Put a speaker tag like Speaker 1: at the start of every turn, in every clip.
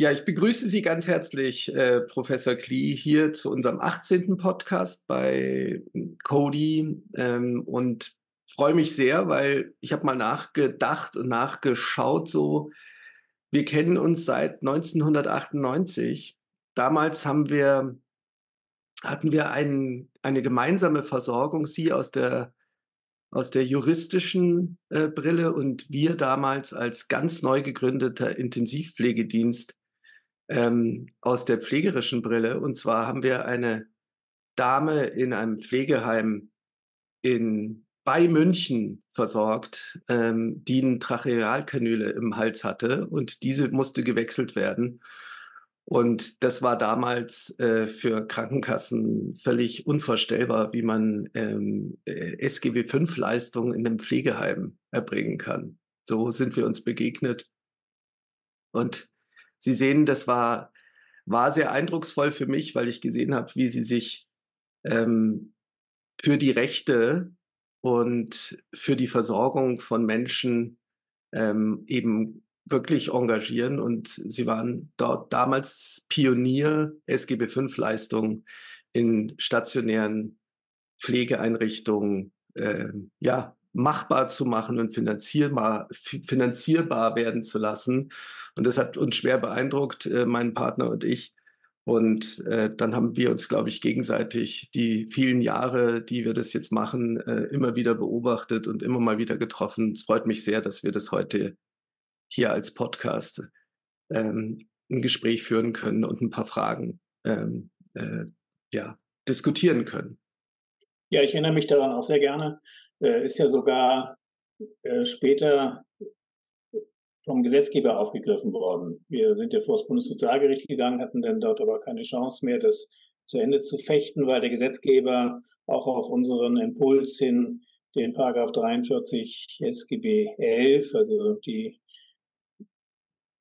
Speaker 1: Ja, ich begrüße Sie ganz herzlich, äh, Professor Klee, hier zu unserem 18. Podcast bei Cody ähm, und freue mich sehr, weil ich habe mal nachgedacht und nachgeschaut, so wir kennen uns seit 1998. Damals haben wir, hatten wir ein, eine gemeinsame Versorgung, Sie aus der aus der juristischen äh, Brille und wir damals als ganz neu gegründeter Intensivpflegedienst ähm, aus der pflegerischen Brille. Und zwar haben wir eine Dame in einem Pflegeheim in, bei München versorgt, ähm, die eine Trachealkanüle im Hals hatte und diese musste gewechselt werden. Und das war damals äh, für Krankenkassen völlig unvorstellbar, wie man ähm, äh, SGB-5-Leistungen in einem Pflegeheim erbringen kann. So sind wir uns begegnet. Und Sie sehen, das war, war sehr eindrucksvoll für mich, weil ich gesehen habe, wie Sie sich ähm, für die Rechte und für die Versorgung von Menschen ähm, eben wirklich engagieren. Und Sie waren dort damals Pionier SGB V-Leistungen in stationären Pflegeeinrichtungen äh, ja, machbar zu machen und finanzierbar, finanzierbar werden zu lassen. Und das hat uns schwer beeindruckt, äh, mein Partner und ich. Und äh, dann haben wir uns, glaube ich, gegenseitig die vielen Jahre, die wir das jetzt machen, äh, immer wieder beobachtet und immer mal wieder getroffen. Es freut mich sehr, dass wir das heute hier als Podcast ähm, ein Gespräch führen können und ein paar Fragen ähm, äh, ja, diskutieren können.
Speaker 2: Ja, ich erinnere mich daran auch sehr gerne. Äh, ist ja sogar äh, später vom Gesetzgeber aufgegriffen worden. Wir sind ja vor das Bundessozialgericht gegangen, hatten dann dort aber keine Chance mehr, das zu Ende zu fechten, weil der Gesetzgeber auch auf unseren Impuls hin den Paragraph 43 SGB 11, also die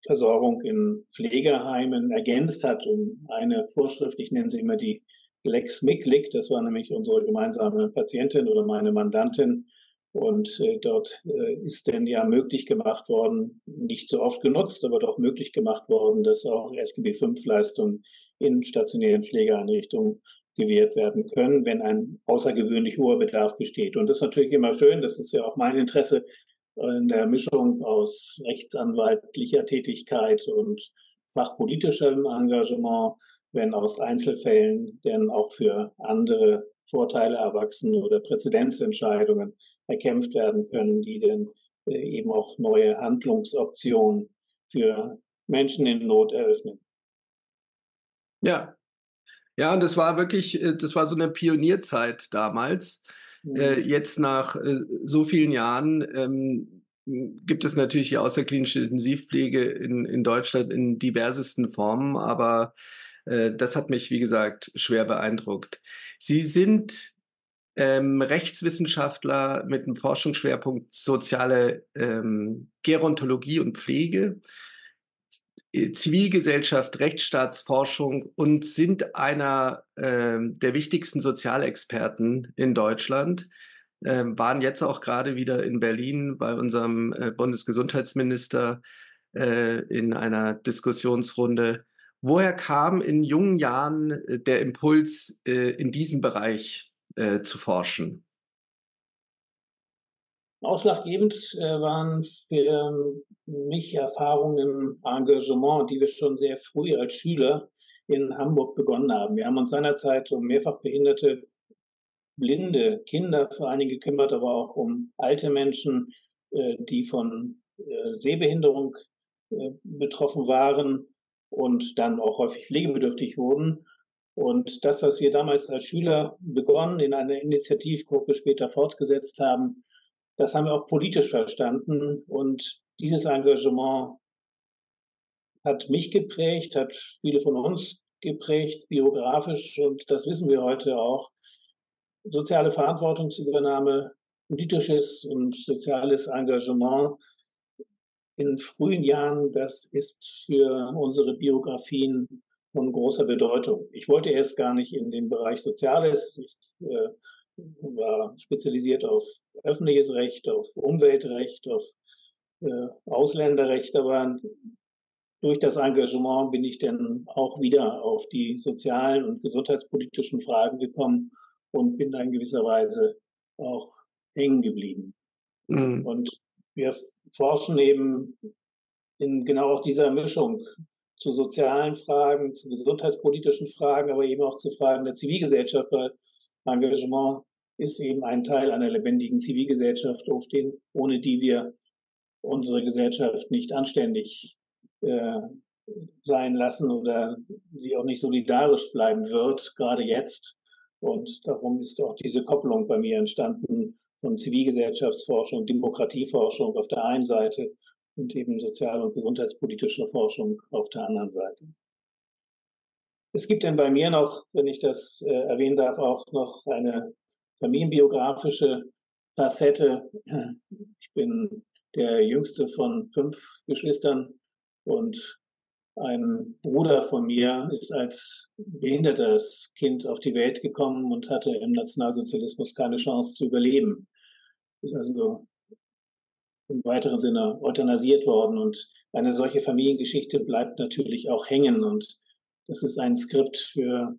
Speaker 2: Versorgung in Pflegeheimen ergänzt hat um eine Vorschrift, ich nenne sie immer die Lex Miklik, das war nämlich unsere gemeinsame Patientin oder meine Mandantin. Und äh, dort äh, ist denn ja möglich gemacht worden, nicht so oft genutzt, aber doch möglich gemacht worden, dass auch SGB-5-Leistungen in stationären Pflegeeinrichtungen gewährt werden können, wenn ein außergewöhnlich hoher Bedarf besteht. Und das ist natürlich immer schön, das ist ja auch mein Interesse in der Mischung aus rechtsanwaltlicher Tätigkeit und fachpolitischem Engagement, wenn aus Einzelfällen denn auch für andere Vorteile erwachsen oder Präzedenzentscheidungen erkämpft werden können, die dann äh, eben auch neue Handlungsoptionen für Menschen in Not eröffnen.
Speaker 1: Ja, ja, und das war wirklich, äh, das war so eine Pionierzeit damals. Äh, mhm. jetzt nach so vielen Jahren ähm, gibt es natürlich die außerklinische Intensivpflege in, in Deutschland in diversesten Formen, aber äh, das hat mich, wie gesagt, schwer beeindruckt. Sie sind ähm, Rechtswissenschaftler mit einem Forschungsschwerpunkt soziale ähm, Gerontologie und Pflege, Zivilgesellschaft, Rechtsstaatsforschung und sind einer äh, der wichtigsten Sozialexperten in Deutschland. Äh, waren jetzt auch gerade wieder in Berlin bei unserem äh, Bundesgesundheitsminister äh, in einer Diskussionsrunde Woher kam in jungen Jahren äh, der Impuls, äh, in diesem Bereich äh, zu forschen?
Speaker 2: Ausschlaggebend waren für mich Erfahrungen im Engagement, die wir schon sehr früh als Schüler in Hamburg begonnen haben. Wir haben uns seinerzeit um mehrfach behinderte, blinde Kinder vor allen Dingen gekümmert, aber auch um alte Menschen, die von Sehbehinderung betroffen waren und dann auch häufig pflegebedürftig wurden. Und das, was wir damals als Schüler begonnen, in einer Initiativgruppe später fortgesetzt haben, das haben wir auch politisch verstanden. Und dieses Engagement hat mich geprägt, hat viele von uns geprägt, biografisch. Und das wissen wir heute auch. Soziale Verantwortungsübernahme, politisches und soziales Engagement in frühen Jahren, das ist für unsere Biografien von großer Bedeutung. Ich wollte erst gar nicht in den Bereich Soziales. Ich äh, war spezialisiert auf öffentliches Recht, auf Umweltrecht, auf äh, Ausländerrecht, aber durch das Engagement bin ich dann auch wieder auf die sozialen und gesundheitspolitischen Fragen gekommen und bin da in gewisser Weise auch hängen geblieben. Mhm. Und wir forschen eben in genau auch dieser Mischung zu sozialen Fragen, zu gesundheitspolitischen Fragen, aber eben auch zu Fragen der Zivilgesellschaft, weil Engagement ist eben ein Teil einer lebendigen Zivilgesellschaft, ohne die wir unsere Gesellschaft nicht anständig äh, sein lassen oder sie auch nicht solidarisch bleiben wird, gerade jetzt. Und darum ist auch diese Kopplung bei mir entstanden von Zivilgesellschaftsforschung, Demokratieforschung auf der einen Seite und eben sozial- und gesundheitspolitischer Forschung auf der anderen Seite. Es gibt denn bei mir noch, wenn ich das äh, erwähnen darf, auch noch eine familienbiografische Facette. Ich bin der jüngste von fünf Geschwistern und ein Bruder von mir ist als behindertes Kind auf die Welt gekommen und hatte im Nationalsozialismus keine Chance zu überleben. Ist also im weiteren Sinne euthanasiert worden und eine solche Familiengeschichte bleibt natürlich auch hängen und das ist ein Skript für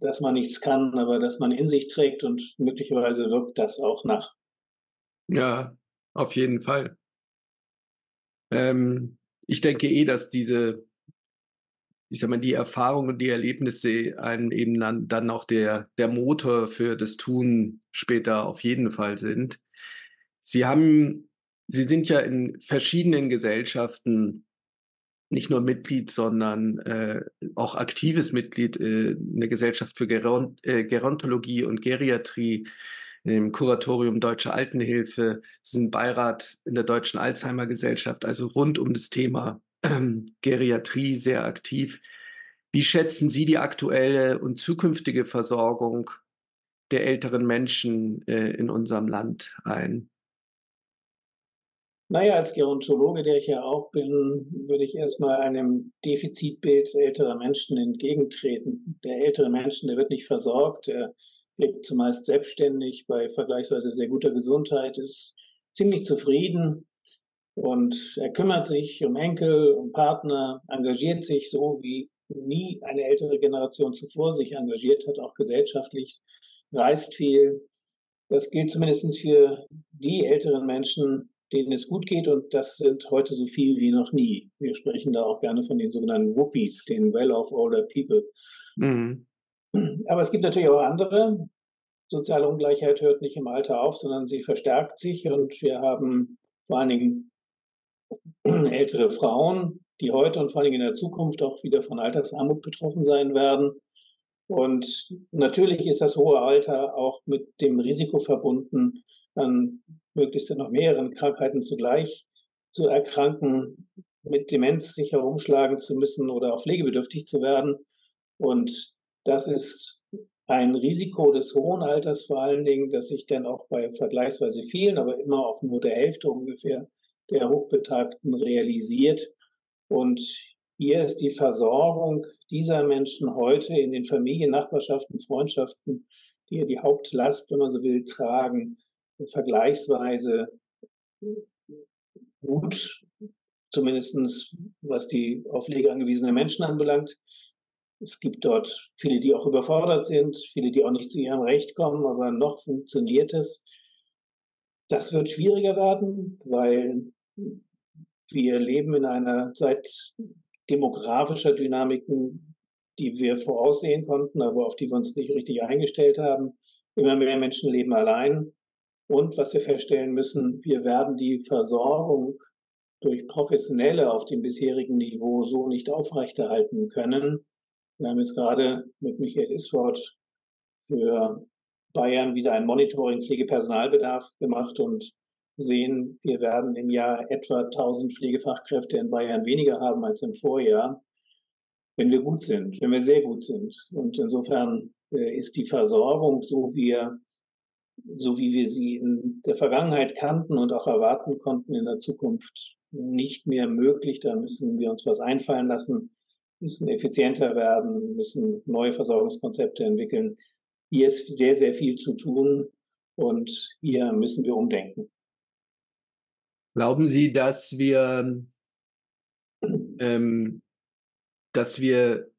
Speaker 2: dass man nichts kann, aber dass man in sich trägt und möglicherweise wirkt das auch nach.
Speaker 1: Ja, auf jeden Fall. Ähm, ich denke eh, dass diese, ich sag mal, die Erfahrungen und die Erlebnisse einen eben dann, dann auch der, der Motor für das Tun später auf jeden Fall sind. Sie haben, Sie sind ja in verschiedenen Gesellschaften nicht nur Mitglied, sondern äh, auch aktives Mitglied äh, in der Gesellschaft für Geron äh, Gerontologie und Geriatrie, im Kuratorium Deutsche Altenhilfe, sind Beirat in der Deutschen Alzheimer Gesellschaft, also rund um das Thema Geriatrie sehr aktiv. Wie schätzen Sie die aktuelle und zukünftige Versorgung der älteren Menschen äh, in unserem Land ein?
Speaker 2: Naja, als Gerontologe, der ich ja auch bin, würde ich erstmal einem Defizitbild älterer Menschen entgegentreten. Der ältere Menschen, der wird nicht versorgt, der lebt zumeist selbstständig bei vergleichsweise sehr guter Gesundheit, ist ziemlich zufrieden und er kümmert sich um Enkel, um Partner, engagiert sich so, wie nie eine ältere Generation zuvor sich engagiert hat, auch gesellschaftlich, reist viel. Das gilt zumindest für die älteren Menschen, denen es gut geht und das sind heute so viel wie noch nie. Wir sprechen da auch gerne von den sogenannten Whoopies, den Well-off Older People. Mhm. Aber es gibt natürlich auch andere. Soziale Ungleichheit hört nicht im Alter auf, sondern sie verstärkt sich und wir haben vor allen Dingen ältere Frauen, die heute und vor Dingen in der Zukunft auch wieder von Altersarmut betroffen sein werden. Und natürlich ist das hohe Alter auch mit dem Risiko verbunden, an möglichst noch mehreren Krankheiten zugleich zu erkranken, mit Demenz sich herumschlagen zu müssen oder auch pflegebedürftig zu werden. Und das ist ein Risiko des hohen Alters vor allen Dingen, das sich dann auch bei vergleichsweise vielen, aber immer auch nur der Hälfte ungefähr der Hochbetagten realisiert. Und hier ist die Versorgung dieser Menschen heute in den Familien, Nachbarschaften, Freundschaften, die ja die Hauptlast, wenn man so will, tragen, vergleichsweise gut, zumindest was die auf Pflege angewiesenen Menschen anbelangt. Es gibt dort viele, die auch überfordert sind, viele, die auch nicht zu ihrem Recht kommen, aber noch funktioniert es. Das wird schwieriger werden, weil wir leben in einer Zeit demografischer Dynamiken, die wir voraussehen konnten, aber auf die wir uns nicht richtig eingestellt haben. Immer mehr Menschen leben allein. Und was wir feststellen müssen, wir werden die Versorgung durch Professionelle auf dem bisherigen Niveau so nicht aufrechterhalten können. Wir haben jetzt gerade mit Michael Isford für Bayern wieder ein Monitoring Pflegepersonalbedarf gemacht und sehen, wir werden im Jahr etwa 1000 Pflegefachkräfte in Bayern weniger haben als im Vorjahr, wenn wir gut sind, wenn wir sehr gut sind. Und insofern äh, ist die Versorgung, so wie so wie wir sie in der Vergangenheit kannten und auch erwarten konnten in der Zukunft nicht mehr möglich. Da müssen wir uns was einfallen lassen, müssen effizienter werden, müssen neue Versorgungskonzepte entwickeln. Hier ist sehr, sehr viel zu tun und hier müssen wir umdenken.
Speaker 1: Glauben Sie, dass wir ähm, dass wir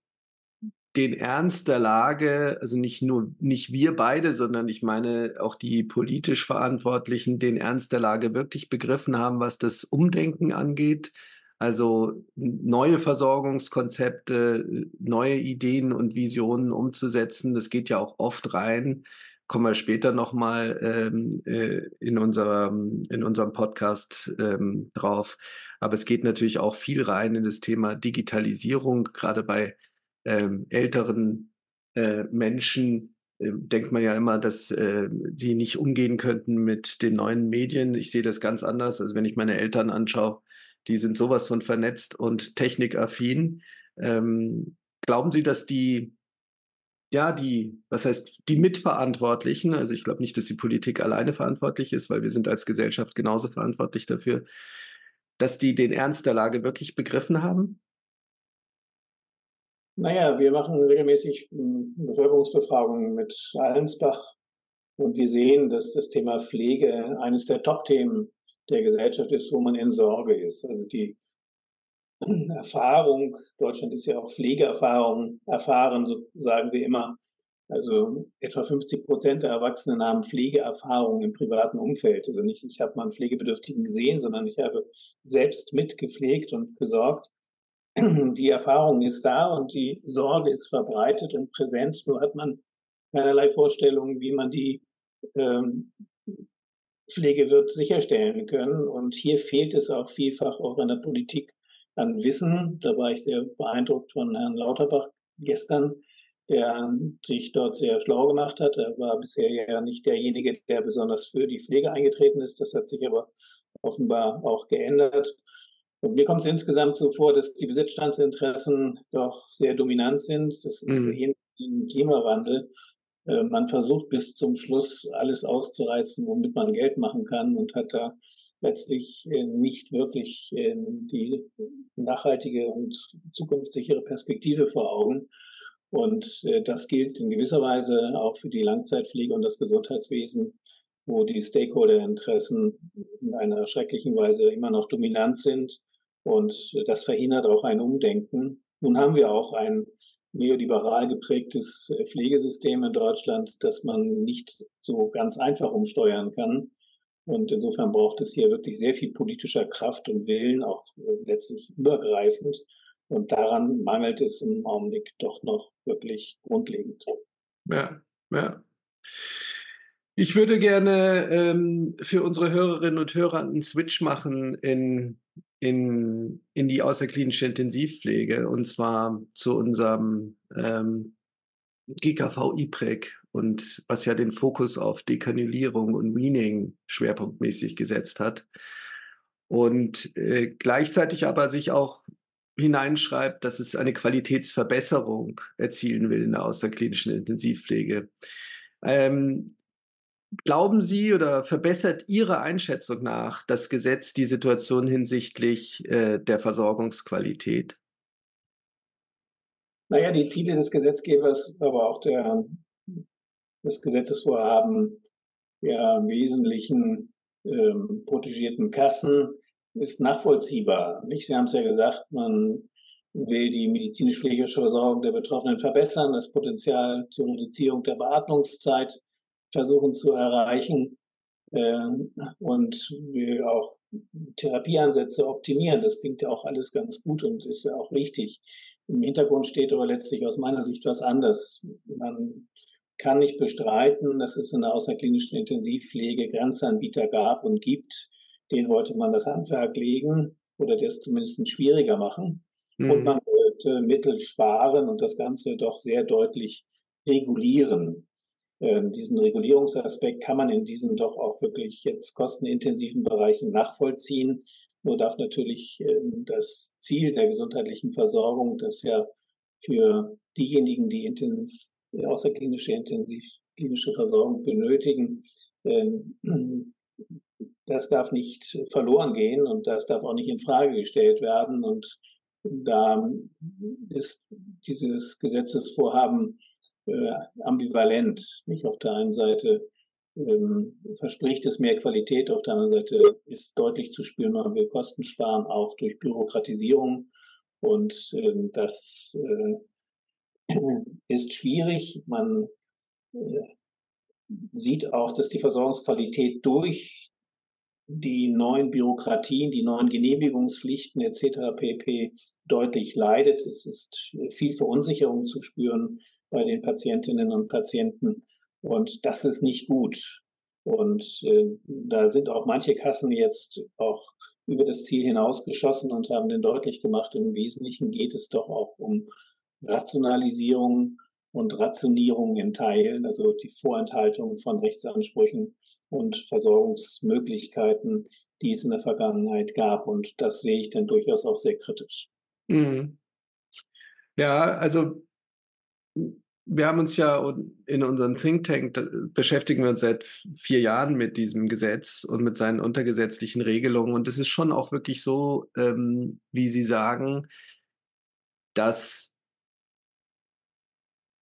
Speaker 1: den Ernst der Lage, also nicht nur nicht wir beide, sondern ich meine auch die politisch Verantwortlichen, den Ernst der Lage wirklich begriffen haben, was das Umdenken angeht. Also neue Versorgungskonzepte, neue Ideen und Visionen umzusetzen, das geht ja auch oft rein. Kommen wir später nochmal ähm, äh, in, unserem, in unserem Podcast ähm, drauf. Aber es geht natürlich auch viel rein in das Thema Digitalisierung, gerade bei ähm, älteren äh, Menschen äh, denkt man ja immer, dass äh, die nicht umgehen könnten mit den neuen Medien. Ich sehe das ganz anders. Also wenn ich meine Eltern anschaue, die sind sowas von vernetzt und technikaffin. Ähm, glauben Sie, dass die, ja, die, was heißt, die Mitverantwortlichen, also ich glaube nicht, dass die Politik alleine verantwortlich ist, weil wir sind als Gesellschaft genauso verantwortlich dafür, dass die den Ernst der Lage wirklich begriffen haben?
Speaker 2: Naja, wir machen regelmäßig hm, Bevölkerungsbefragungen mit Allensbach und wir sehen, dass das Thema Pflege eines der Top-Themen der Gesellschaft ist, wo man in Sorge ist. Also die Erfahrung, Deutschland ist ja auch Pflegeerfahrung erfahren, so sagen wir immer. Also etwa 50 Prozent der Erwachsenen haben Pflegeerfahrung im privaten Umfeld. Also nicht, ich habe mal einen Pflegebedürftigen gesehen, sondern ich habe selbst mitgepflegt und gesorgt. die Erfahrung ist da und die Sorge ist verbreitet und präsent. Nur hat man keinerlei Vorstellungen, wie man die ähm, Pflege wird sicherstellen können. Und hier fehlt es auch vielfach auch in der Politik an Wissen. Da war ich sehr beeindruckt von Herrn Lauterbach gestern, der sich dort sehr schlau gemacht hat. Er war bisher ja nicht derjenige, der besonders für die Pflege eingetreten ist. Das hat sich aber offenbar auch geändert. Und mir kommt es insgesamt so vor, dass die Besitzstandsinteressen doch sehr dominant sind. Das ist mhm. ähnlich im Klimawandel. Äh, man versucht bis zum Schluss alles auszureizen, womit man Geld machen kann und hat da letztlich äh, nicht wirklich äh, die nachhaltige und zukunftssichere Perspektive vor Augen. Und das gilt in gewisser Weise auch für die Langzeitpflege und das Gesundheitswesen, wo die Stakeholder-Interessen in einer schrecklichen Weise immer noch dominant sind und das verhindert auch ein Umdenken. Nun haben wir auch ein neoliberal geprägtes äh, Pflegesystem in Deutschland, das man nicht so ganz einfach umsteuern kann. Und insofern braucht es hier wirklich sehr viel politischer Kraft und Willen, auch äh, letztlich übergreifend. Und daran mangelt es im Augenblick doch noch wirklich grundlegend.
Speaker 1: Ja, ja. Ich würde gerne ähm, für unsere Hörerinnen und Hörer einen Switch machen in in, in die außerklinische Intensivpflege und zwar zu unserem ähm, GKV IPREC und was ja den Fokus auf Dekanulierung und Weaning schwerpunktmäßig gesetzt hat und äh, gleichzeitig aber sich auch hineinschreibt, dass es eine Qualitätsverbesserung erzielen will in der außerklinischen Intensivpflege. Ähm, Glauben Sie oder verbessert Ihre Einschätzung nach das Gesetz die Situation hinsichtlich äh, der Versorgungsqualität?
Speaker 2: Naja, die Ziele des Gesetzgebers, aber auch der, des Gesetzesvorhaben der im Wesentlichen ähm, protegierten Kassen ist nachvollziehbar. Nicht? Sie haben es ja gesagt, man will die medizinisch-pflegerische Versorgung der Betroffenen verbessern, das Potenzial zur Reduzierung der Beatmungszeit versuchen zu erreichen äh, und will auch Therapieansätze optimieren. Das klingt ja auch alles ganz gut und ist ja auch richtig. Im Hintergrund steht aber letztlich aus meiner Sicht was anderes. Man kann nicht bestreiten, dass es in der außerklinischen Intensivpflege Grenzanbieter gab und gibt. Denen wollte man das Handwerk legen oder das zumindest schwieriger machen. Mhm. Und man wollte Mittel sparen und das Ganze doch sehr deutlich regulieren. Ähm, diesen Regulierungsaspekt kann man in diesen doch auch wirklich jetzt kostenintensiven Bereichen nachvollziehen. Nur darf natürlich ähm, das Ziel der gesundheitlichen Versorgung, das ja für diejenigen, die intensiv, außerklinische intensivklinische Versorgung benötigen, ähm, das darf nicht verloren gehen und das darf auch nicht in Frage gestellt werden. Und da ist dieses Gesetzesvorhaben äh, ambivalent. Nicht auf der einen Seite ähm, verspricht es mehr Qualität, auf der anderen Seite ist deutlich zu spüren, man will Kosten sparen, auch durch Bürokratisierung. Und äh, das äh, ist schwierig. Man äh, sieht auch, dass die Versorgungsqualität durch die neuen Bürokratien, die neuen Genehmigungspflichten etc. pp. deutlich leidet. Es ist viel Verunsicherung zu spüren bei den Patientinnen und Patienten. Und das ist nicht gut. Und äh, da sind auch manche Kassen jetzt auch über das Ziel hinausgeschossen und haben den deutlich gemacht, im Wesentlichen geht es doch auch um Rationalisierung und Rationierung in Teilen, also die Vorenthaltung von Rechtsansprüchen und Versorgungsmöglichkeiten, die es in der Vergangenheit gab. Und das sehe ich dann durchaus auch sehr kritisch. Mhm.
Speaker 1: Ja, also wir haben uns ja in unserem Think Tank beschäftigen wir uns seit vier Jahren mit diesem Gesetz und mit seinen untergesetzlichen Regelungen. Und es ist schon auch wirklich so, ähm, wie Sie sagen, dass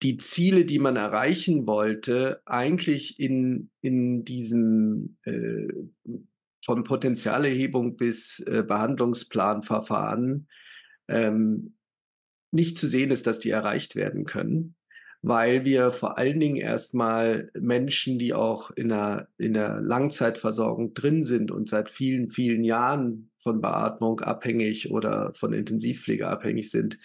Speaker 1: die Ziele, die man erreichen wollte, eigentlich in, in diesem äh, von Potenzialerhebung bis äh, Behandlungsplanverfahren ähm, nicht zu sehen ist, dass die erreicht werden können weil wir vor allen Dingen erstmal Menschen, die auch in der, in der Langzeitversorgung drin sind und seit vielen, vielen Jahren von Beatmung abhängig oder von Intensivpflege abhängig sind,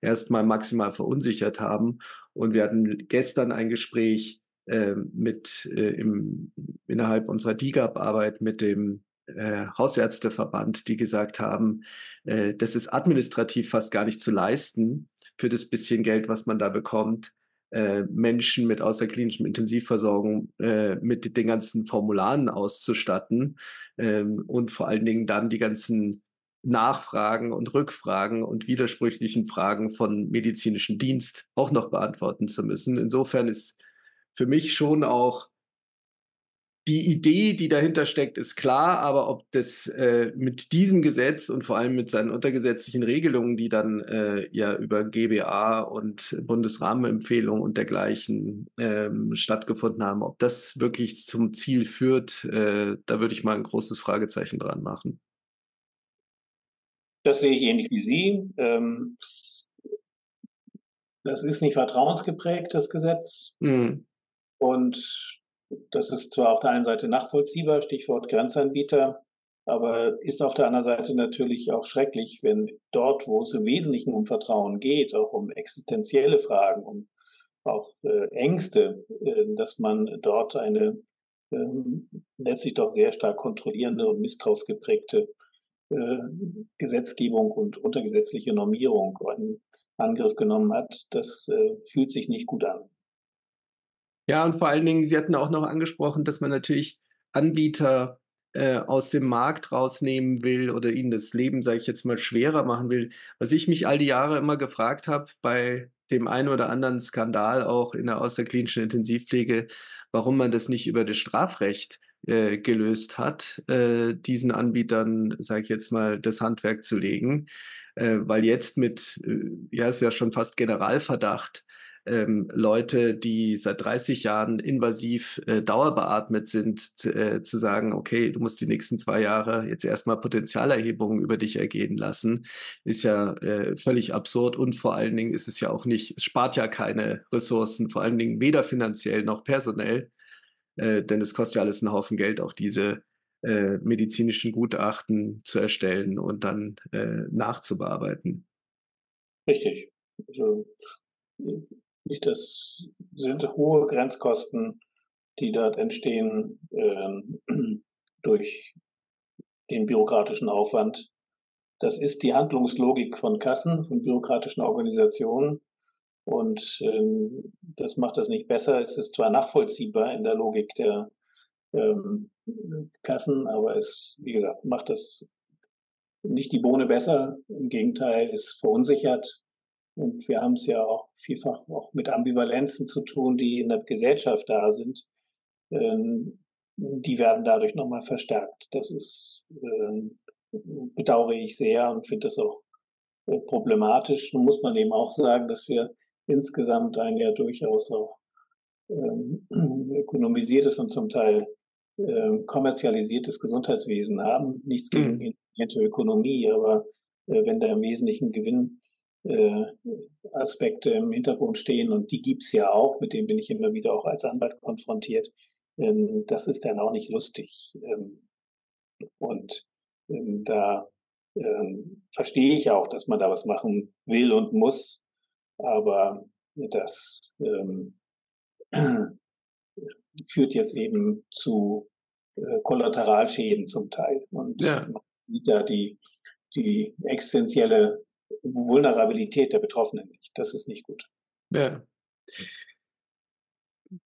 Speaker 1: erstmal maximal verunsichert haben. Und wir hatten gestern ein Gespräch äh, mit äh, im, innerhalb unserer DIGAP-Arbeit mit dem äh, Hausärzteverband, die gesagt haben, äh, das ist administrativ fast gar nicht zu leisten für das bisschen Geld, was man da bekommt. Äh, Menschen mit außerklinischem Intensivversorgung äh, mit den ganzen Formularen auszustatten ähm, und vor allen Dingen dann die ganzen Nachfragen und Rückfragen und widersprüchlichen Fragen von medizinischem Dienst auch noch beantworten zu müssen. Insofern ist für mich schon auch die Idee, die dahinter steckt, ist klar, aber ob das äh, mit diesem Gesetz und vor allem mit seinen untergesetzlichen Regelungen, die dann äh, ja über GBA und Bundesrahmenempfehlungen und dergleichen ähm, stattgefunden haben, ob das wirklich zum Ziel führt, äh, da würde ich mal ein großes Fragezeichen dran machen.
Speaker 2: Das sehe ich ähnlich wie Sie. Ähm, das ist nicht vertrauensgeprägt, das Gesetz. Mhm. Und das ist zwar auf der einen Seite nachvollziehbar, Stichwort Grenzanbieter, aber ist auf der anderen Seite natürlich auch schrecklich, wenn dort, wo es im Wesentlichen um Vertrauen geht, auch um existenzielle Fragen, um auch äh, Ängste, äh, dass man dort eine äh, letztlich doch sehr stark kontrollierende und misstrauensgeprägte Gesetzgebung und untergesetzliche Normierung in Angriff genommen hat. Das äh, fühlt sich nicht gut an.
Speaker 1: Ja, und vor allen Dingen, Sie hatten auch noch angesprochen, dass man natürlich Anbieter äh, aus dem Markt rausnehmen will oder ihnen das Leben, sage ich jetzt mal, schwerer machen will. Was ich mich all die Jahre immer gefragt habe, bei dem einen oder anderen Skandal auch in der außerklinischen Intensivpflege, warum man das nicht über das Strafrecht äh, gelöst hat, äh, diesen Anbietern, sage ich jetzt mal, das Handwerk zu legen. Äh, weil jetzt mit, äh, ja, ist ja schon fast Generalverdacht, ähm, Leute, die seit 30 Jahren invasiv äh, dauerbeatmet sind, äh, zu sagen, okay, du musst die nächsten zwei Jahre jetzt erstmal Potenzialerhebungen über dich ergehen lassen, ist ja äh, völlig absurd und vor allen Dingen ist es ja auch nicht, es spart ja keine Ressourcen, vor allen Dingen weder finanziell noch personell, äh, denn es kostet ja alles einen Haufen Geld, auch diese äh, medizinischen Gutachten zu erstellen und dann äh, nachzubearbeiten.
Speaker 2: Richtig. Also, nicht, das sind hohe Grenzkosten, die dort entstehen äh, durch den bürokratischen Aufwand. Das ist die Handlungslogik von Kassen, von bürokratischen Organisationen. Und ähm, das macht das nicht besser. Es ist zwar nachvollziehbar in der Logik der ähm, Kassen, aber es, wie gesagt, macht das nicht die Bohne besser. Im Gegenteil, es verunsichert und wir haben es ja auch vielfach auch mit Ambivalenzen zu tun, die in der Gesellschaft da sind. Ähm, die werden dadurch nochmal verstärkt. Das ist, ähm, bedauere ich sehr und finde das auch äh, problematisch. Nun muss man eben auch sagen, dass wir insgesamt ein ja durchaus auch ähm, ökonomisiertes und zum Teil äh, kommerzialisiertes Gesundheitswesen haben. Nichts gegen mhm. Ökonomie, aber äh, wenn da im Wesentlichen Gewinnaspekte äh, im Hintergrund stehen und die gibt es ja auch, mit denen bin ich immer wieder auch als Anwalt konfrontiert. Ähm, das ist dann auch nicht lustig. Ähm, und ähm, da verstehe ich auch, dass man da was machen will und muss, aber das führt jetzt eben zu äh, Kollateralschäden zum Teil. Und ja. man sieht da die, die existenzielle Vulnerabilität der Betroffenen nicht. Das ist nicht gut.
Speaker 1: Ja.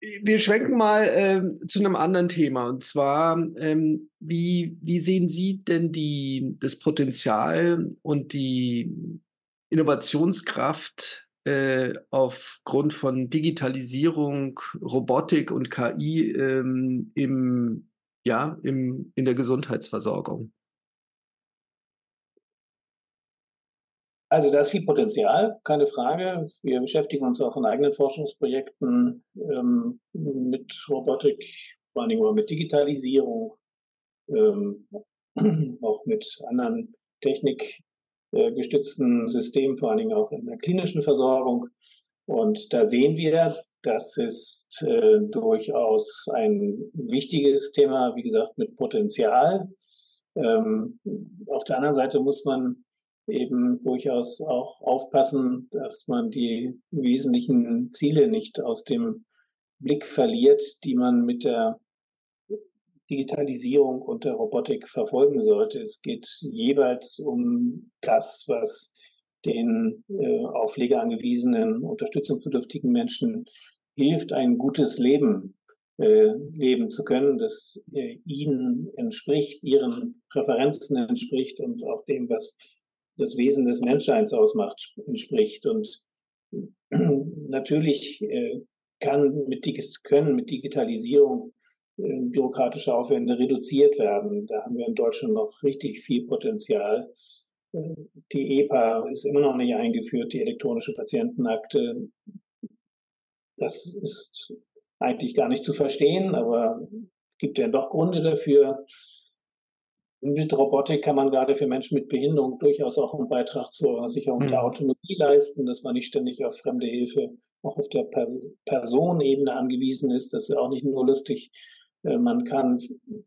Speaker 1: Wir schwenken mal ähm, zu einem anderen Thema und zwar, ähm, wie, wie sehen Sie denn die, das Potenzial und die Innovationskraft äh, aufgrund von Digitalisierung, Robotik und KI ähm, im, ja, im, in der Gesundheitsversorgung?
Speaker 2: Also da ist viel Potenzial, keine Frage. Wir beschäftigen uns auch in eigenen Forschungsprojekten ähm, mit Robotik, vor allem mit Digitalisierung, ähm, auch mit anderen Technik, gestützten System, vor allen Dingen auch in der klinischen Versorgung. Und da sehen wir, das ist äh, durchaus ein wichtiges Thema, wie gesagt, mit Potenzial. Ähm, auf der anderen Seite muss man eben durchaus auch aufpassen, dass man die wesentlichen Ziele nicht aus dem Blick verliert, die man mit der Digitalisierung und der Robotik verfolgen sollte. Es geht jeweils um das, was den äh, auf Pflege angewiesenen, unterstützungsbedürftigen Menschen hilft, ein gutes Leben äh, leben zu können, das äh, ihnen entspricht, ihren Präferenzen entspricht und auch dem, was das Wesen des Menschseins ausmacht, entspricht. Und natürlich äh, kann mit, können mit Digitalisierung bürokratische Aufwände reduziert werden. Da haben wir in Deutschland noch richtig viel Potenzial. Äh, die EPA ist immer noch nicht eingeführt, die elektronische Patientenakte. Das ist eigentlich gar nicht zu verstehen, aber es gibt ja doch Gründe dafür. Mit Robotik kann man gerade für Menschen mit Behinderung durchaus auch einen Beitrag zur Sicherung mhm. der Autonomie leisten, dass man nicht ständig auf fremde Hilfe auch auf der Personenebene angewiesen ist. Das ist auch nicht nur lustig, äh, man kann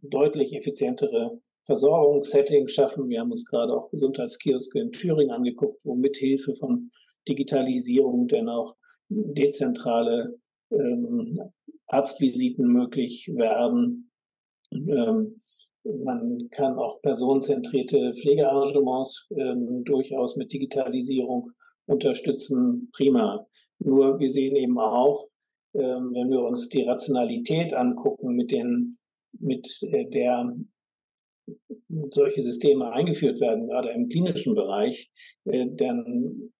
Speaker 2: deutlich effizientere Versorgungssettings schaffen. Wir haben uns gerade auch Gesundheitskioske in Thüringen angeguckt, wo mithilfe von Digitalisierung denn auch dezentrale ähm, Arztvisiten möglich werden. Ähm, man kann auch personenzentrierte Pflegearrangements ähm, durchaus mit Digitalisierung unterstützen. Prima. Nur wir sehen eben auch, ähm, wenn wir uns die Rationalität angucken, mit, den, mit äh, der solche Systeme eingeführt werden, gerade im klinischen Bereich, äh, dann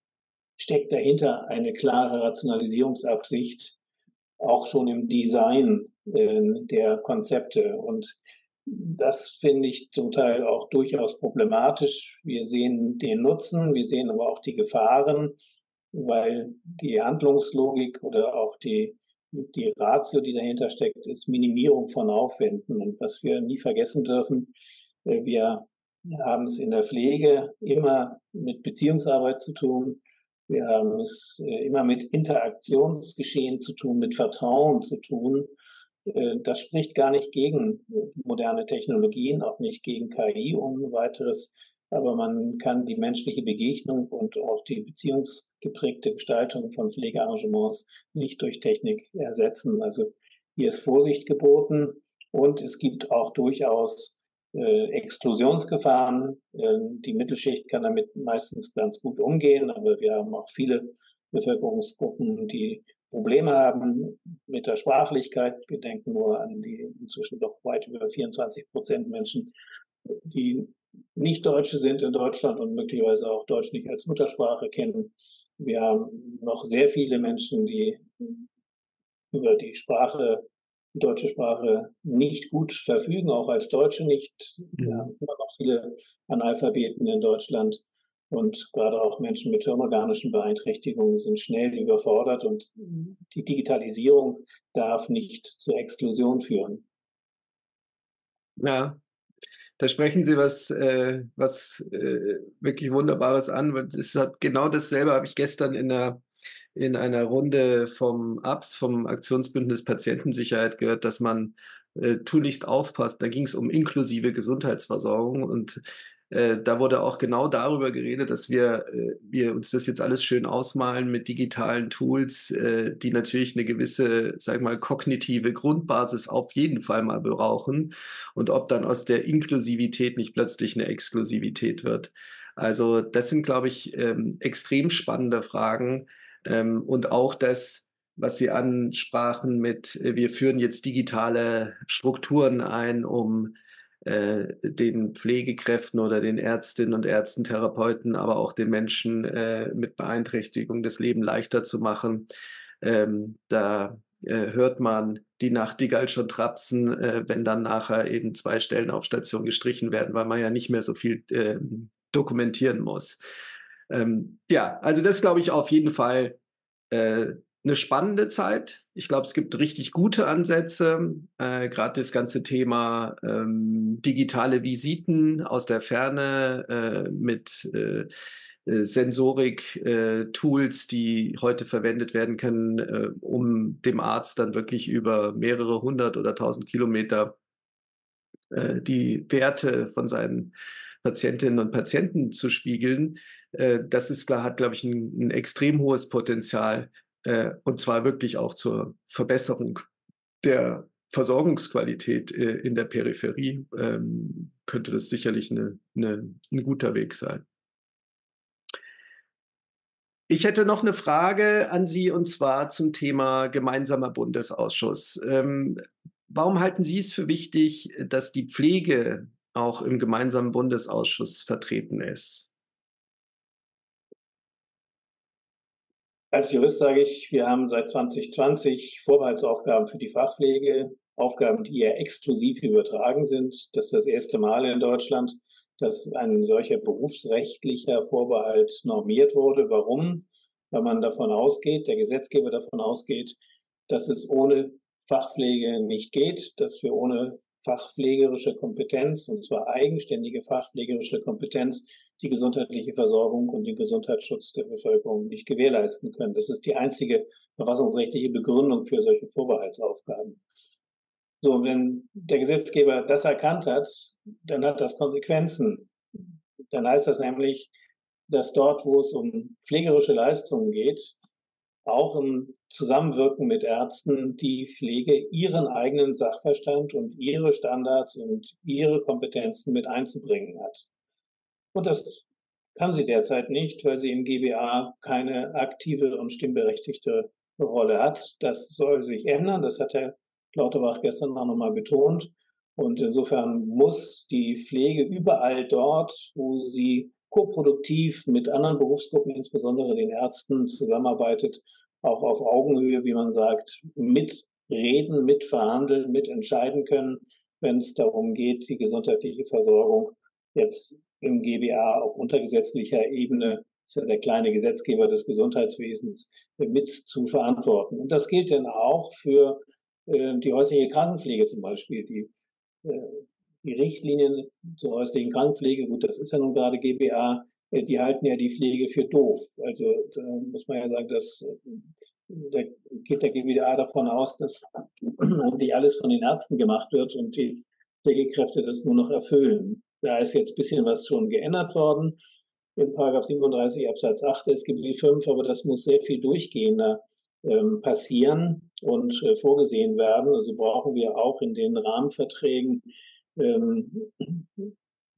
Speaker 2: steckt dahinter eine klare Rationalisierungsabsicht, auch schon im Design äh, der Konzepte. Und das finde ich zum Teil auch durchaus problematisch. Wir sehen den Nutzen, wir sehen aber auch die Gefahren, weil die Handlungslogik oder auch die die Ratio, die dahinter steckt, ist Minimierung von Aufwänden. Und was wir nie vergessen dürfen, äh, wir haben es in der Pflege immer mit Beziehungsarbeit zu tun. Wir haben es äh, immer mit Interaktionsgeschehen zu tun, mit Vertrauen zu tun. Äh, das spricht gar nicht gegen moderne Technologien, auch nicht gegen KI und weiteres aber man kann die menschliche Begegnung und auch die beziehungsgeprägte Gestaltung von Pflegearrangements nicht durch Technik ersetzen. Also hier ist Vorsicht geboten und es gibt auch durchaus äh, Exklusionsgefahren. Äh, die Mittelschicht kann damit meistens ganz gut umgehen, aber wir haben auch viele Bevölkerungsgruppen, die Probleme haben mit der Sprachlichkeit. Wir denken nur an die inzwischen doch weit über 24 Prozent Menschen, die nicht-Deutsche sind in Deutschland und möglicherweise auch Deutsch nicht als Muttersprache kennen. Wir haben noch sehr viele Menschen, die über die Sprache, die deutsche Sprache nicht gut verfügen, auch als Deutsche nicht. Wir haben immer noch viele Analphabeten in Deutschland. Und gerade auch Menschen mit hirnorganischen Beeinträchtigungen sind schnell überfordert und die Digitalisierung darf nicht zur Exklusion führen.
Speaker 1: Ja, da sprechen Sie was, äh, was äh, wirklich Wunderbares an. Es halt genau dasselbe habe ich gestern in einer, in einer Runde vom ABS, vom Aktionsbündnis Patientensicherheit gehört, dass man äh, tunlichst aufpasst. Da ging es um inklusive Gesundheitsversorgung und äh, da wurde auch genau darüber geredet, dass wir, äh, wir uns das jetzt alles schön ausmalen mit digitalen Tools, äh, die natürlich eine gewisse, sag mal, kognitive Grundbasis auf jeden Fall mal brauchen und ob dann aus der Inklusivität nicht plötzlich eine Exklusivität wird. Also das sind, glaube ich, ähm, extrem spannende Fragen ähm, und auch das, was Sie ansprachen mit, wir führen jetzt digitale Strukturen ein, um äh, den Pflegekräften oder den Ärztinnen und Ärzten, Therapeuten, aber auch den Menschen äh, mit Beeinträchtigung das Leben leichter zu machen. Ähm, da äh, hört man die Nachtigall schon trapsen, äh, wenn dann nachher eben zwei Stellen auf Station gestrichen werden, weil man ja nicht mehr so viel ähm, dokumentieren muss. Ähm, ja, also das glaube ich auf jeden Fall äh, eine spannende Zeit. Ich glaube, es gibt richtig gute Ansätze, äh, gerade das ganze Thema ähm, digitale Visiten aus der Ferne äh, mit äh, äh Sensorik-Tools, äh, die heute verwendet werden können, äh, um dem Arzt dann wirklich über mehrere hundert oder tausend Kilometer die Werte von seinen Patientinnen und Patienten zu spiegeln. das ist klar, hat, glaube ich, ein, ein extrem hohes Potenzial äh, und zwar wirklich auch zur Verbesserung der Versorgungsqualität äh, in der Peripherie, ähm, könnte das sicherlich eine, eine, ein guter Weg sein. Ich hätte noch eine Frage an Sie und zwar zum Thema gemeinsamer Bundesausschuss. Ähm, warum halten Sie es für wichtig, dass die Pflege auch im gemeinsamen Bundesausschuss vertreten ist?
Speaker 2: Als Jurist sage ich, wir haben seit 2020 Vorbehaltsaufgaben für die Fachpflege, Aufgaben, die eher exklusiv übertragen sind. Das ist das erste Mal in Deutschland, dass ein solcher berufsrechtlicher Vorbehalt normiert wurde. Warum? Weil man davon ausgeht, der Gesetzgeber davon ausgeht, dass es ohne Fachpflege nicht geht, dass wir ohne fachpflegerische Kompetenz, und zwar eigenständige fachpflegerische Kompetenz, die gesundheitliche Versorgung und den Gesundheitsschutz der Bevölkerung nicht gewährleisten können. Das ist die einzige verfassungsrechtliche Begründung für solche Vorbehaltsaufgaben. So, und wenn der Gesetzgeber das erkannt hat, dann hat das Konsequenzen. Dann heißt das nämlich, dass dort, wo es um pflegerische Leistungen geht, auch im Zusammenwirken mit Ärzten die Pflege ihren eigenen Sachverstand und ihre Standards und ihre Kompetenzen mit einzubringen hat. Und das kann sie derzeit nicht, weil sie im GBA keine aktive und stimmberechtigte Rolle hat. Das soll sich ändern. Das hat Herr Lauterbach gestern auch nochmal betont. Und insofern muss die Pflege überall dort, wo sie koproduktiv mit anderen Berufsgruppen, insbesondere den Ärzten, zusammenarbeitet, auch auf Augenhöhe, wie man sagt, mitreden, mitverhandeln, mitentscheiden können, wenn es darum geht, die gesundheitliche Versorgung jetzt im GBA auf untergesetzlicher Ebene, ist ja der kleine Gesetzgeber des Gesundheitswesens, mit zu verantworten. Und das gilt dann auch für äh, die häusliche Krankenpflege zum Beispiel. Die, äh, die Richtlinien zur häuslichen Krankenpflege, gut, das ist ja nun gerade GBA, äh, die halten ja die Pflege für doof. Also da muss man ja sagen, dass äh, da geht der GBA davon aus, dass eigentlich alles von den Ärzten gemacht wird und die Pflegekräfte das nur noch erfüllen. Da ist jetzt ein bisschen was schon geändert worden in Paragraph 37 Absatz 8 SGB 5, aber das muss sehr viel durchgehender ähm, passieren und äh, vorgesehen werden. Also brauchen wir auch in den Rahmenverträgen ähm,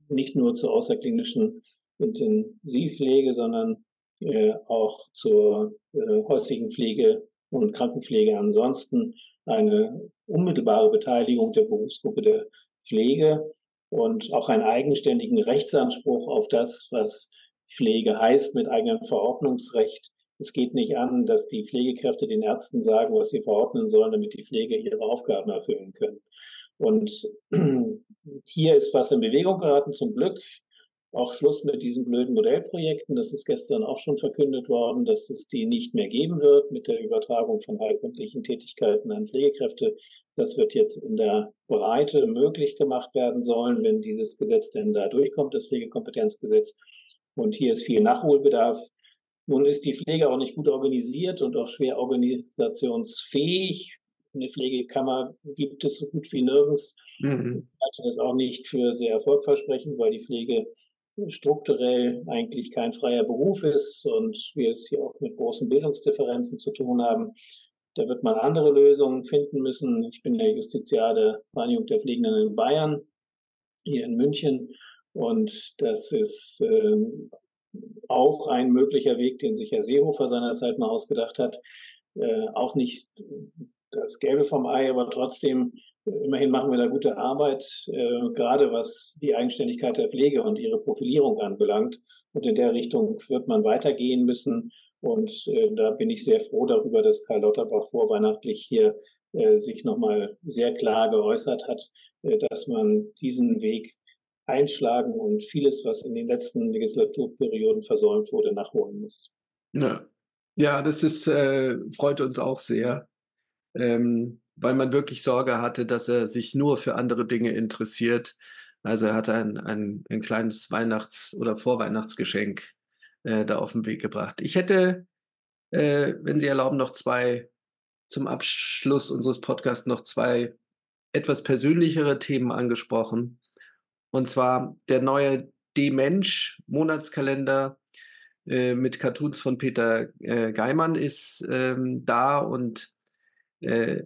Speaker 2: nicht nur zur außerklinischen Intensivpflege, sondern äh, auch zur äh, häuslichen Pflege und Krankenpflege ansonsten eine unmittelbare Beteiligung der Berufsgruppe der Pflege und auch einen eigenständigen Rechtsanspruch auf das, was Pflege heißt mit eigenem Verordnungsrecht. Es geht nicht an, dass die Pflegekräfte den Ärzten sagen, was sie verordnen sollen, damit die Pflege ihre Aufgaben erfüllen können. Und hier ist was in Bewegung geraten, zum Glück. auch Schluss mit diesen blöden Modellprojekten. Das ist gestern auch schon verkündet worden, dass es die nicht mehr geben wird mit der Übertragung von heilkundlichen Tätigkeiten an Pflegekräfte. Das wird jetzt in der Breite möglich gemacht werden sollen, wenn dieses Gesetz denn da durchkommt, das Pflegekompetenzgesetz. Und hier ist viel Nachholbedarf. Nun ist die Pflege auch nicht gut organisiert und auch schwer organisationsfähig. Eine Pflegekammer gibt es so gut wie nirgends. Mhm. Ich halte das auch nicht für sehr erfolgversprechend, weil die Pflege strukturell eigentlich kein freier Beruf ist und wir es hier auch mit großen Bildungsdifferenzen zu tun haben. Da wird man andere Lösungen finden müssen. Ich bin der Justiziar der Vereinigung der Pflegenden in Bayern, hier in München. Und das ist äh, auch ein möglicher Weg, den sich Herr Seehofer seinerzeit mal ausgedacht hat. Äh, auch nicht das Gelbe vom Ei, aber trotzdem Immerhin machen wir da gute Arbeit, äh, gerade was die Eigenständigkeit der Pflege und ihre Profilierung anbelangt. Und in der Richtung wird man weitergehen müssen. Und äh, da bin ich sehr froh darüber, dass Karl Lauterbach vorweihnachtlich hier äh, sich nochmal sehr klar geäußert hat, äh, dass man diesen Weg einschlagen und vieles, was in den letzten Legislaturperioden versäumt wurde, nachholen muss.
Speaker 1: Ja, ja das ist, äh, freut uns auch sehr. Ähm, weil man wirklich Sorge hatte, dass er sich nur für andere Dinge interessiert. Also er hat ein, ein, ein kleines Weihnachts- oder Vorweihnachtsgeschenk äh, da auf den Weg gebracht. Ich hätte, äh, wenn Sie erlauben, noch zwei zum Abschluss unseres Podcasts noch zwei etwas persönlichere Themen angesprochen. Und zwar der neue D-Mensch-Monatskalender äh, mit Cartoons von Peter äh, Geimann ist ähm, da und äh,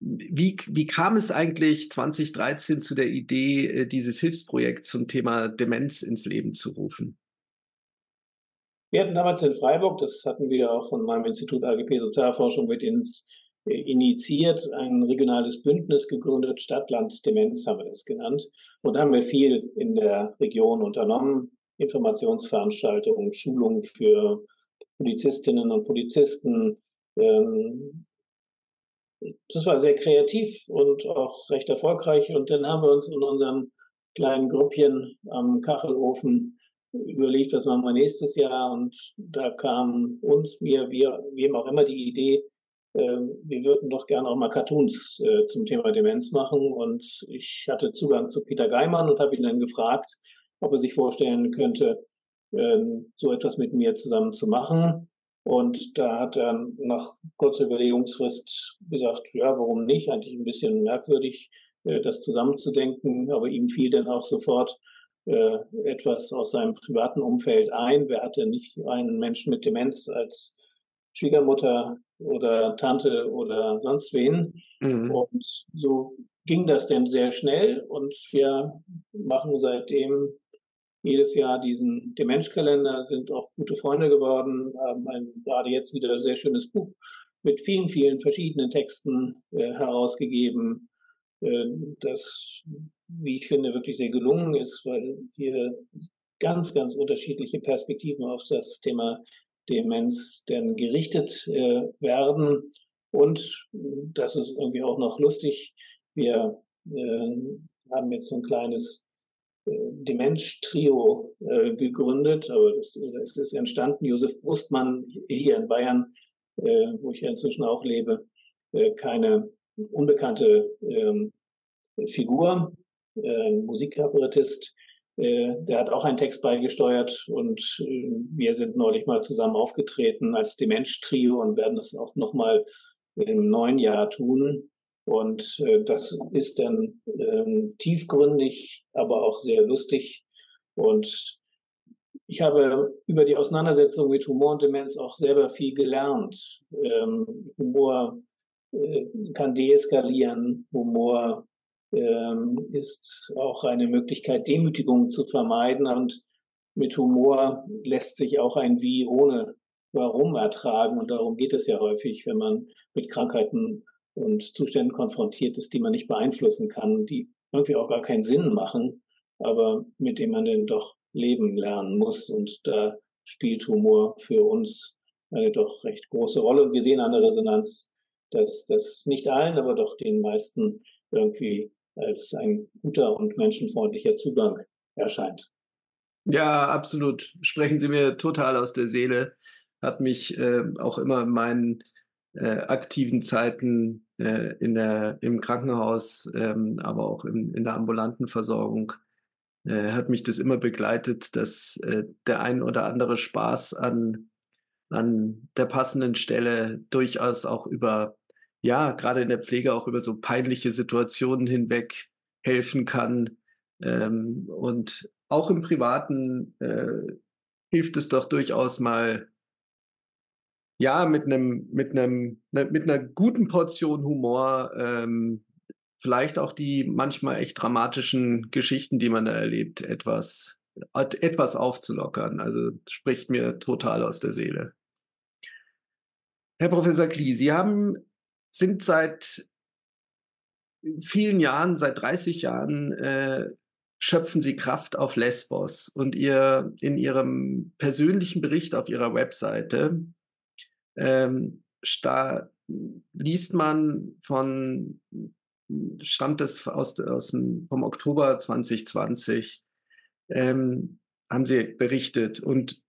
Speaker 1: wie, wie kam es eigentlich 2013 zu der Idee, äh, dieses Hilfsprojekt zum Thema Demenz ins Leben zu rufen?
Speaker 2: Wir hatten damals in Freiburg, das hatten wir auch von meinem Institut AGP Sozialforschung mit ins, äh, initiiert, ein regionales Bündnis gegründet, Stadtland Demenz haben wir das genannt. Und da haben wir viel in der Region unternommen, Informationsveranstaltungen, Schulungen für Polizistinnen und Polizisten, ähm, das war sehr kreativ und auch recht erfolgreich. Und dann haben wir uns in unserem kleinen Gruppchen am Kachelofen überlegt, was machen wir nächstes Jahr. Und da kam uns, mir, wir, wem auch immer die Idee, äh, wir würden doch gerne auch mal Cartoons äh, zum Thema Demenz machen. Und ich hatte Zugang zu Peter Geimann und habe ihn dann gefragt, ob er sich vorstellen könnte, äh, so etwas mit mir zusammen zu machen. Und da hat er nach kurzer Überlegungsfrist gesagt, ja, warum nicht? Eigentlich ein bisschen merkwürdig, äh, das zusammenzudenken, aber ihm fiel dann auch sofort äh, etwas aus seinem privaten Umfeld ein. Wer hatte nicht einen Menschen mit Demenz als Schwiegermutter oder Tante oder sonst wen? Mhm. Und so ging das dann sehr schnell und wir machen seitdem jedes Jahr diesen Demenzkalender, sind auch gute Freunde geworden, haben ein, gerade jetzt wieder sehr schönes Buch mit vielen, vielen verschiedenen Texten äh, herausgegeben, äh, das, wie ich finde, wirklich sehr gelungen ist, weil hier ganz, ganz unterschiedliche Perspektiven auf das Thema Demenz denn gerichtet äh, werden. Und das ist irgendwie auch noch lustig. Wir äh, haben jetzt so ein kleines Demenz-Trio äh, gegründet, aber das, das, ist entstanden. Josef Brustmann hier in Bayern, äh, wo ich ja inzwischen auch lebe, äh, keine unbekannte ähm, Figur, äh, Musikkabarettist. Äh, der hat auch einen Text beigesteuert und äh, wir sind neulich mal zusammen aufgetreten als Demenz-Trio und werden das auch nochmal im neuen Jahr tun. Und äh, das ist dann ähm, tiefgründig, aber auch sehr lustig. Und ich habe über die Auseinandersetzung mit Humor und Demenz auch selber viel gelernt. Ähm, Humor äh, kann deeskalieren. Humor ähm, ist auch eine Möglichkeit, Demütigung zu vermeiden. Und mit Humor lässt sich auch ein Wie ohne Warum ertragen. Und darum geht es ja häufig, wenn man mit Krankheiten und Zuständen konfrontiert ist, die man nicht beeinflussen kann, die irgendwie auch gar keinen Sinn machen, aber mit dem man dann doch leben lernen muss. Und da spielt Humor für uns eine doch recht große Rolle. Und wir sehen an der Resonanz, dass das nicht allen, aber doch den meisten irgendwie als ein guter und menschenfreundlicher Zugang erscheint.
Speaker 1: Ja, absolut. Sprechen Sie mir total aus der Seele. Hat mich äh, auch immer in meinen äh, aktiven Zeiten äh, in der, im Krankenhaus, ähm, aber auch in, in der ambulanten Versorgung, äh, hat mich das immer begleitet, dass äh, der ein oder andere Spaß an, an der passenden Stelle durchaus auch über, ja, gerade in der Pflege auch über so peinliche Situationen hinweg helfen kann. Ähm, und auch im Privaten äh, hilft es doch durchaus mal, ja, mit einem, mit einem, ne, mit einer guten Portion Humor, ähm, vielleicht auch die manchmal echt dramatischen Geschichten, die man da erlebt, etwas, etwas aufzulockern. Also spricht mir total aus der Seele. Herr Professor Klie, Sie haben, sind seit vielen Jahren, seit 30 Jahren äh, schöpfen sie Kraft auf Lesbos. Und ihr in ihrem persönlichen Bericht auf ihrer Webseite ähm, da liest man von, stammt es aus, aus dem, vom Oktober 2020, ähm, haben sie berichtet. Und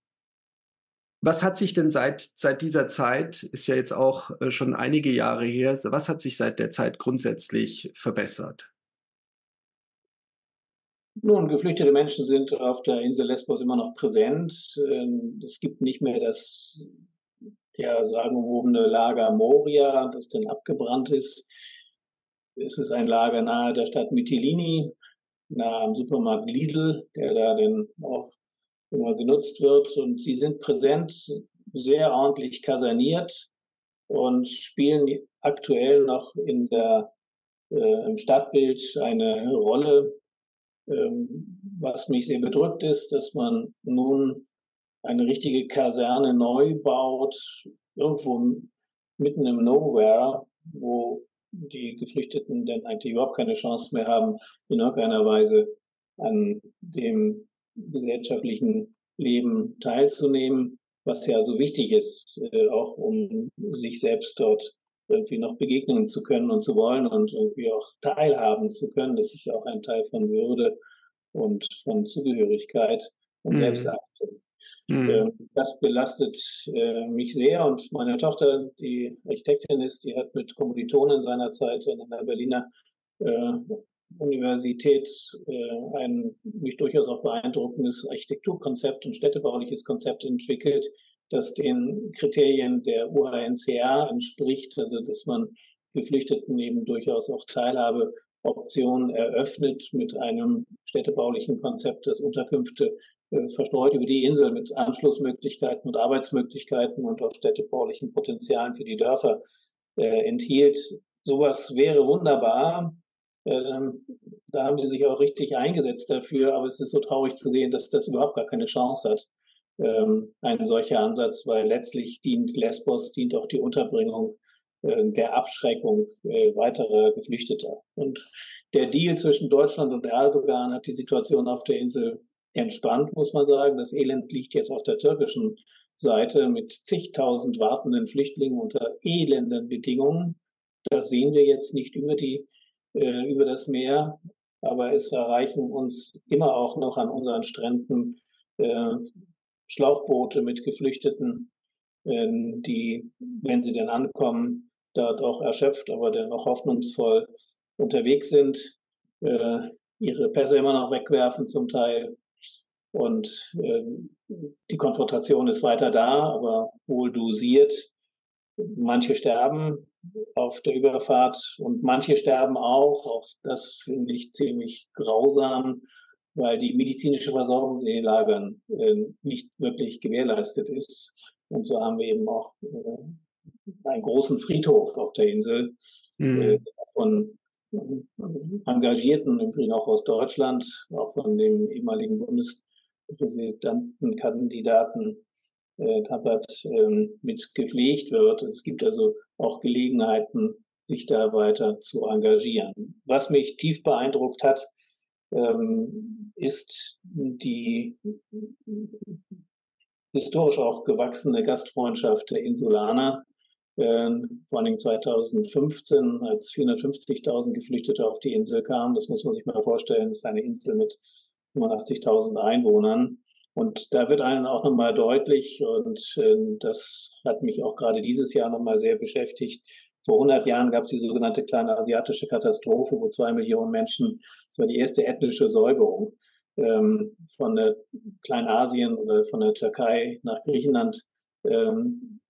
Speaker 1: was hat sich denn seit, seit dieser Zeit, ist ja jetzt auch äh, schon einige Jahre her, was hat sich seit der Zeit grundsätzlich verbessert?
Speaker 2: Nun, geflüchtete Menschen sind auf der Insel Lesbos immer noch präsent. Ähm, es gibt nicht mehr das ja, sagenumwobene Lager Moria, das dann abgebrannt ist. Es ist ein Lager nahe der Stadt Mytilini, nahe am Supermarkt Lidl, der da dann auch immer genutzt wird. Und sie sind präsent, sehr ordentlich kaserniert und spielen aktuell noch in der, äh, im Stadtbild eine Rolle. Ähm, was mich sehr bedrückt ist, dass man nun eine richtige Kaserne neu baut, irgendwo mitten im Nowhere, wo die Geflüchteten dann eigentlich überhaupt keine Chance mehr haben, in irgendeiner Weise an dem gesellschaftlichen Leben teilzunehmen, was ja so wichtig ist, äh, auch um sich selbst dort irgendwie noch begegnen zu können und zu wollen und irgendwie auch teilhaben zu können. Das ist ja auch ein Teil von Würde und von Zugehörigkeit und mhm. Selbstachtung. Mhm. Das belastet äh, mich sehr und meine Tochter, die Architektin ist, die hat mit Kommilitonen seiner Zeit an der Berliner äh, Universität äh, ein mich durchaus auch beeindruckendes Architekturkonzept und städtebauliches Konzept entwickelt, das den Kriterien der UNHCR entspricht, also dass man Geflüchteten eben durchaus auch Teilhabe Optionen eröffnet mit einem städtebaulichen Konzept, das Unterkünfte verstreut über die Insel mit Anschlussmöglichkeiten und Arbeitsmöglichkeiten und auch städtebaulichen Potenzialen für die Dörfer äh, enthielt. Sowas wäre wunderbar. Ähm, da haben die sich auch richtig eingesetzt dafür, aber es ist so traurig zu sehen, dass das überhaupt gar keine Chance hat, ähm, ein solcher Ansatz, weil letztlich dient Lesbos, dient auch die Unterbringung äh, der Abschreckung äh, weiterer Geflüchteter. Und der Deal zwischen Deutschland und Erdogan hat die Situation auf der Insel entspannt, muss man sagen. Das Elend liegt jetzt auf der türkischen Seite mit zigtausend wartenden Flüchtlingen unter elenden Bedingungen. Das sehen wir jetzt nicht über die, äh, über das Meer, aber es erreichen uns immer auch noch an unseren Stränden äh, Schlauchboote mit Geflüchteten, äh, die, wenn sie denn ankommen, dort auch erschöpft, aber dennoch hoffnungsvoll unterwegs sind, äh, ihre Pässe immer noch wegwerfen zum Teil und äh, die Konfrontation ist weiter da, aber wohl dosiert. Manche sterben auf der Überfahrt und manche sterben auch. Auch das finde ich ziemlich grausam, weil die medizinische Versorgung in den Lagern äh, nicht wirklich gewährleistet ist. Und so haben wir eben auch äh, einen großen Friedhof auf der Insel mhm. äh, von Engagierten, im Übrigen auch aus Deutschland, auch von dem ehemaligen Bundes Präsidentenkandidaten äh, Tabat ähm, mit gepflegt wird. Es gibt also auch Gelegenheiten, sich da weiter zu engagieren. Was mich tief beeindruckt hat, ähm, ist die historisch auch gewachsene Gastfreundschaft der Insulaner. Äh, vor allem 2015, als 450.000 Geflüchtete auf die Insel kamen. Das muss man sich mal vorstellen. Das ist eine Insel mit 85.000 Einwohnern. Und da wird einem auch nochmal deutlich, und äh, das hat mich auch gerade dieses Jahr nochmal sehr beschäftigt, vor 100 Jahren gab es die sogenannte kleine asiatische Katastrophe, wo zwei Millionen Menschen, das war die erste ethnische Säuberung, ähm, von der Kleinasien oder von der Türkei nach Griechenland ähm,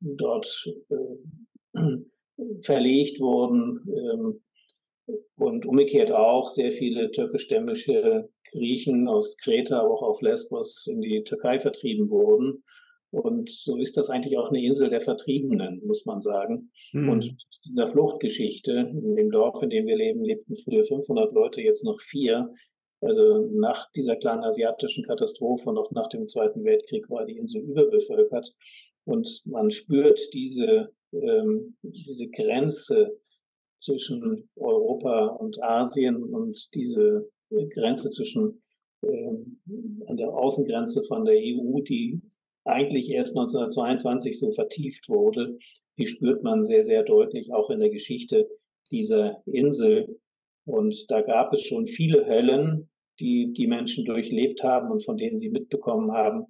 Speaker 2: dort äh, verlegt wurden ähm, und umgekehrt auch sehr viele türkischstämmige Griechen aus Kreta, aber auch auf Lesbos in die Türkei vertrieben wurden. Und so ist das eigentlich auch eine Insel der Vertriebenen, muss man sagen. Mhm. Und dieser Fluchtgeschichte, in dem Dorf, in dem wir leben, lebten früher 500 Leute, jetzt noch vier. Also nach dieser kleinen asiatischen Katastrophe und auch nach dem Zweiten Weltkrieg war die Insel überbevölkert. Und man spürt diese, ähm, diese Grenze zwischen Europa und Asien und diese Grenze zwischen ähm, an der Außengrenze von der EU, die eigentlich erst 1922 so vertieft wurde, die spürt man sehr, sehr deutlich auch in der Geschichte dieser Insel. Und da gab es schon viele Höllen, die die Menschen durchlebt haben und von denen sie mitbekommen haben.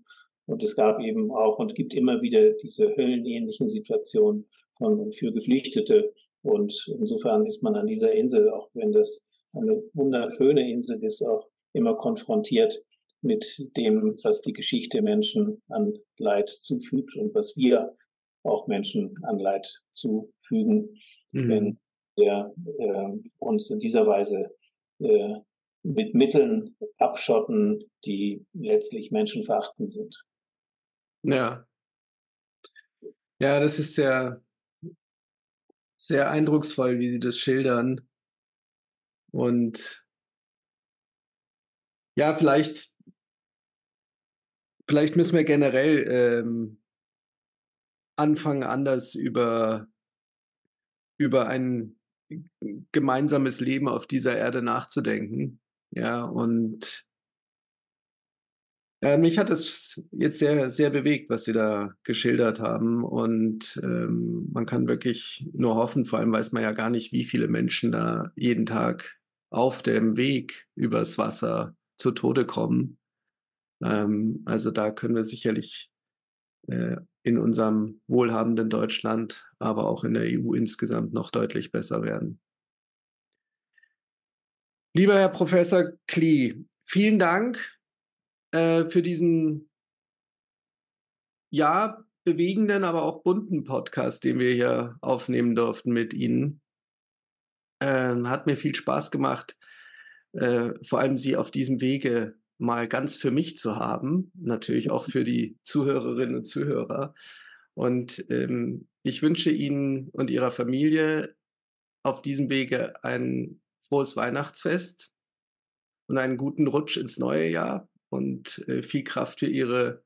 Speaker 2: Und es gab eben auch und gibt immer wieder diese höllenähnlichen Situationen von, für Geflüchtete. Und insofern ist man an dieser Insel, auch wenn das eine wunderschöne Insel ist, auch immer konfrontiert mit dem, was die Geschichte Menschen an Leid zufügt und was wir auch Menschen an Leid zufügen, mhm. wenn wir äh, uns in dieser Weise äh, mit Mitteln abschotten, die letztlich menschenverachtend sind.
Speaker 1: Ja. Ja, das ist sehr, sehr eindrucksvoll, wie Sie das schildern. Und ja, vielleicht, vielleicht müssen wir generell ähm, anfangen, anders über, über ein gemeinsames Leben auf dieser Erde nachzudenken. Ja, und äh, mich hat es jetzt sehr, sehr bewegt, was Sie da geschildert haben. Und ähm, man kann wirklich nur hoffen, vor allem weiß man ja gar nicht, wie viele Menschen da jeden Tag auf dem Weg übers Wasser zu Tode kommen. Ähm, also da können wir sicherlich äh, in unserem wohlhabenden Deutschland, aber auch in der EU insgesamt noch deutlich besser werden. Lieber Herr Professor Klee, vielen Dank äh, für diesen ja bewegenden, aber auch bunten Podcast, den wir hier aufnehmen durften mit Ihnen. Ähm, hat mir viel Spaß gemacht, äh, vor allem Sie auf diesem Wege mal ganz für mich zu haben, natürlich auch für die Zuhörerinnen und Zuhörer. Und ähm, ich wünsche Ihnen und Ihrer Familie auf diesem Wege ein frohes Weihnachtsfest und einen guten Rutsch ins neue Jahr und äh, viel Kraft für ihre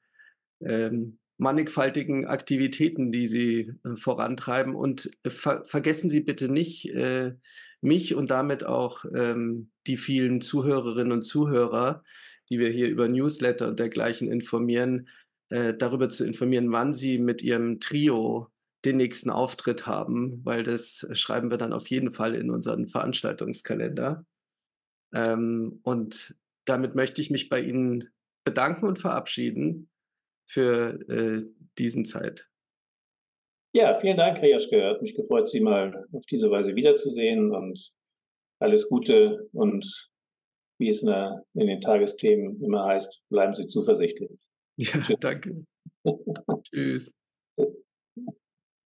Speaker 1: ähm, mannigfaltigen Aktivitäten, die sie äh, vorantreiben. Und äh, ver vergessen Sie bitte nicht äh, mich und damit auch ähm, die vielen Zuhörerinnen und Zuhörer, die wir hier über Newsletter und dergleichen informieren, äh, darüber zu informieren, wann sie mit ihrem Trio den nächsten Auftritt haben, weil das schreiben wir dann auf jeden Fall in unseren Veranstaltungskalender. Ähm, und damit möchte ich mich bei Ihnen bedanken und verabschieden für äh, diesen Zeit.
Speaker 2: Ja, vielen Dank, Herr Jaschke. Hat mich gefreut, Sie mal auf diese Weise wiederzusehen und alles Gute und wie es in, der, in den Tagesthemen immer heißt, bleiben Sie zuversichtlich.
Speaker 1: Ja, Tschüss. danke. Tschüss.